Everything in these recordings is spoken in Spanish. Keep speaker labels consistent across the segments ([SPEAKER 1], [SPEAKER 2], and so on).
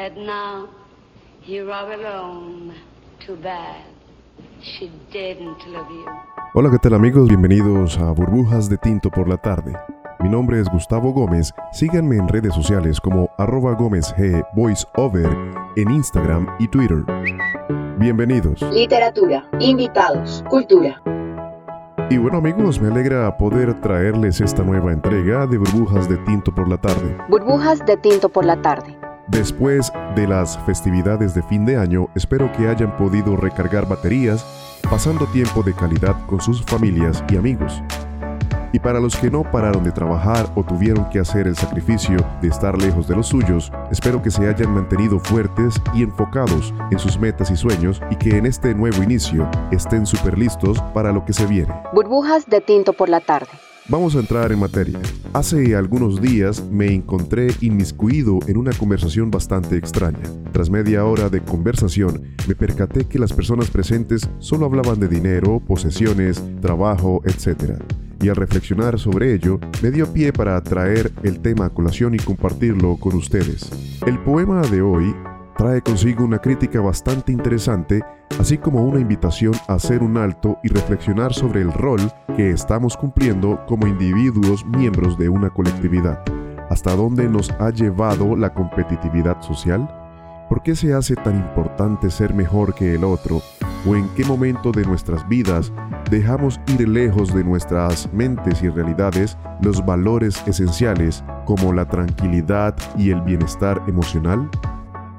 [SPEAKER 1] And now, you're all alone. Too bad. She didn't love you.
[SPEAKER 2] Hola, ¿qué tal amigos? Bienvenidos a Burbujas de Tinto por la tarde. Mi nombre es Gustavo Gómez. Síganme en redes sociales como arroba Gómez G VoiceOver en Instagram y Twitter. Bienvenidos.
[SPEAKER 3] Literatura, invitados, cultura.
[SPEAKER 2] Y bueno amigos, me alegra poder traerles esta nueva entrega de Burbujas de Tinto por la tarde.
[SPEAKER 3] Burbujas de tinto por la tarde.
[SPEAKER 2] Después de las festividades de fin de año, espero que hayan podido recargar baterías, pasando tiempo de calidad con sus familias y amigos. Y para los que no pararon de trabajar o tuvieron que hacer el sacrificio de estar lejos de los suyos, espero que se hayan mantenido fuertes y enfocados en sus metas y sueños y que en este nuevo inicio estén súper listos para lo que se viene.
[SPEAKER 3] Burbujas de tinto por la tarde.
[SPEAKER 2] Vamos a entrar en materia. Hace algunos días me encontré inmiscuido en una conversación bastante extraña. Tras media hora de conversación, me percaté que las personas presentes solo hablaban de dinero, posesiones, trabajo, etc. Y al reflexionar sobre ello, me dio pie para traer el tema a colación y compartirlo con ustedes. El poema de hoy trae consigo una crítica bastante interesante, así como una invitación a hacer un alto y reflexionar sobre el rol que estamos cumpliendo como individuos miembros de una colectividad. ¿Hasta dónde nos ha llevado la competitividad social? ¿Por qué se hace tan importante ser mejor que el otro? ¿O en qué momento de nuestras vidas dejamos ir lejos de nuestras mentes y realidades los valores esenciales como la tranquilidad y el bienestar emocional?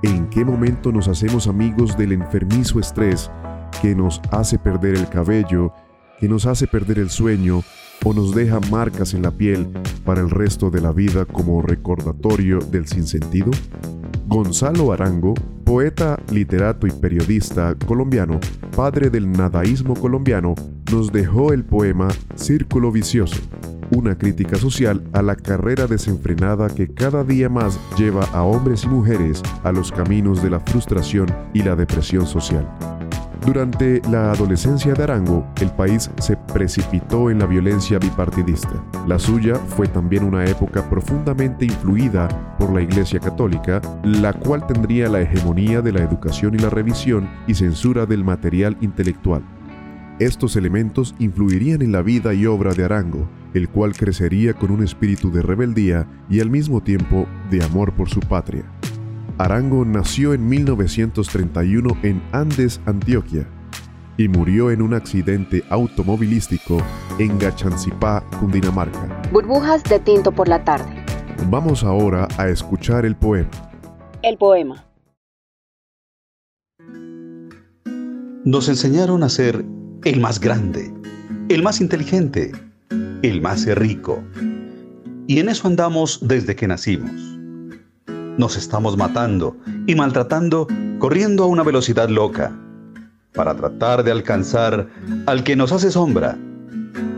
[SPEAKER 2] ¿En qué momento nos hacemos amigos del enfermizo estrés que nos hace perder el cabello, que nos hace perder el sueño o nos deja marcas en la piel para el resto de la vida como recordatorio del sinsentido? Gonzalo Arango, poeta, literato y periodista colombiano, padre del nadaísmo colombiano, nos dejó el poema Círculo Vicioso, una crítica social a la carrera desenfrenada que cada día más lleva a hombres y mujeres a los caminos de la frustración y la depresión social. Durante la adolescencia de Arango, el país se precipitó en la violencia bipartidista. La suya fue también una época profundamente influida por la Iglesia Católica, la cual tendría la hegemonía de la educación y la revisión y censura del material intelectual. Estos elementos influirían en la vida y obra de Arango, el cual crecería con un espíritu de rebeldía y al mismo tiempo de amor por su patria. Arango nació en 1931 en Andes, Antioquia, y murió en un accidente automovilístico en Gachancipá, Cundinamarca.
[SPEAKER 3] Burbujas de tinto por la tarde.
[SPEAKER 2] Vamos ahora a escuchar el poema.
[SPEAKER 3] El poema.
[SPEAKER 4] Nos enseñaron a ser el más grande, el más inteligente, el más rico. Y en eso andamos desde que nacimos. Nos estamos matando y maltratando corriendo a una velocidad loca para tratar de alcanzar al que nos hace sombra.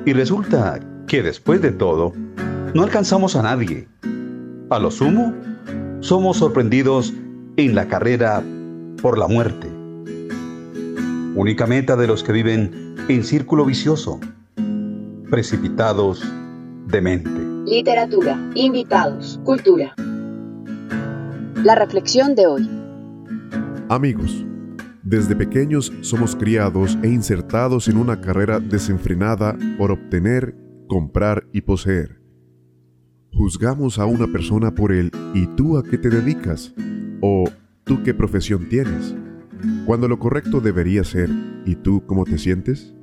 [SPEAKER 4] Y resulta que después de todo, no alcanzamos a nadie. A lo sumo, somos sorprendidos en la carrera por la muerte. Única meta de los que viven en círculo vicioso, precipitados de mente.
[SPEAKER 3] Literatura, invitados, cultura. La reflexión de hoy.
[SPEAKER 2] Amigos, desde pequeños somos criados e insertados en una carrera desenfrenada por obtener, comprar y poseer. Juzgamos a una persona por el ¿y tú a qué te dedicas? o ¿tú qué profesión tienes? Cuando lo correcto debería ser ¿y tú cómo te sientes?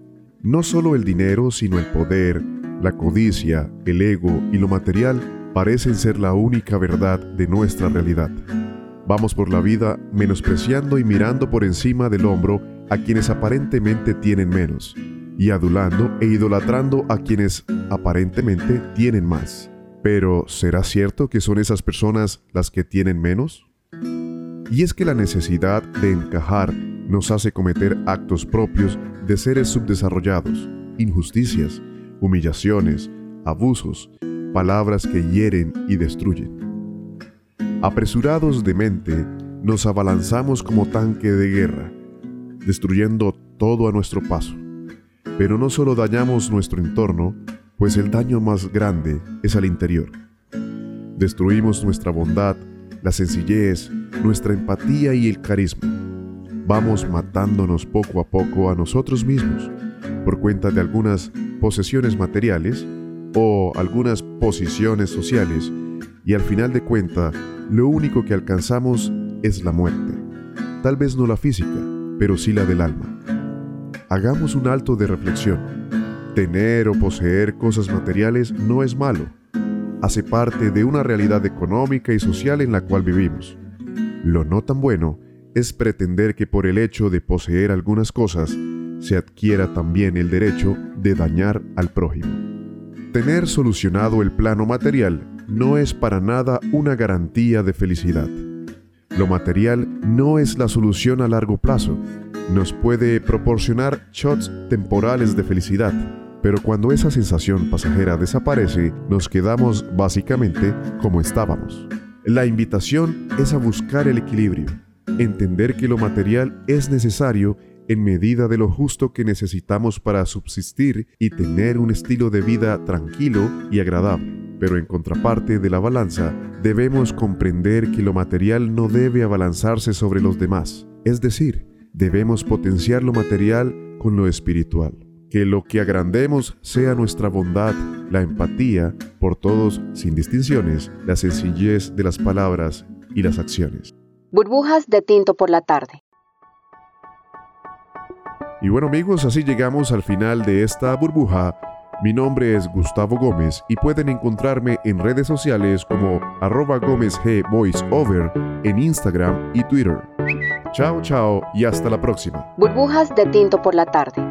[SPEAKER 2] No solo el dinero, sino el poder, la codicia, el ego y lo material parecen ser la única verdad de nuestra realidad. Vamos por la vida menospreciando y mirando por encima del hombro a quienes aparentemente tienen menos, y adulando e idolatrando a quienes aparentemente tienen más. Pero, ¿será cierto que son esas personas las que tienen menos? Y es que la necesidad de encajar nos hace cometer actos propios de seres subdesarrollados, injusticias, humillaciones, abusos, palabras que hieren y destruyen. Apresurados de mente, nos abalanzamos como tanque de guerra, destruyendo todo a nuestro paso. Pero no solo dañamos nuestro entorno, pues el daño más grande es al interior. Destruimos nuestra bondad, la sencillez, nuestra empatía y el carisma. Vamos matándonos poco a poco a nosotros mismos por cuenta de algunas posesiones materiales o algunas posiciones sociales y al final de cuenta lo único que alcanzamos es la muerte. Tal vez no la física, pero sí la del alma. Hagamos un alto de reflexión. Tener o poseer cosas materiales no es malo. Hace parte de una realidad económica y social en la cual vivimos. Lo no tan bueno es pretender que por el hecho de poseer algunas cosas se adquiera también el derecho de dañar al prójimo. Tener solucionado el plano material no es para nada una garantía de felicidad. Lo material no es la solución a largo plazo. Nos puede proporcionar shots temporales de felicidad, pero cuando esa sensación pasajera desaparece, nos quedamos básicamente como estábamos. La invitación es a buscar el equilibrio, entender que lo material es necesario en medida de lo justo que necesitamos para subsistir y tener un estilo de vida tranquilo y agradable. Pero en contraparte de la balanza, debemos comprender que lo material no debe abalanzarse sobre los demás. Es decir, debemos potenciar lo material con lo espiritual. Que lo que agrandemos sea nuestra bondad, la empatía por todos sin distinciones, la sencillez de las palabras y las acciones.
[SPEAKER 3] Burbujas de tinto por la tarde.
[SPEAKER 2] Y bueno amigos, así llegamos al final de esta burbuja. Mi nombre es Gustavo Gómez y pueden encontrarme en redes sociales como arroba Gómez G Voiceover en Instagram y Twitter. Chao, chao y hasta la próxima.
[SPEAKER 3] Burbujas de tinto por la tarde.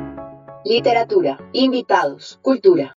[SPEAKER 3] Literatura, invitados, cultura.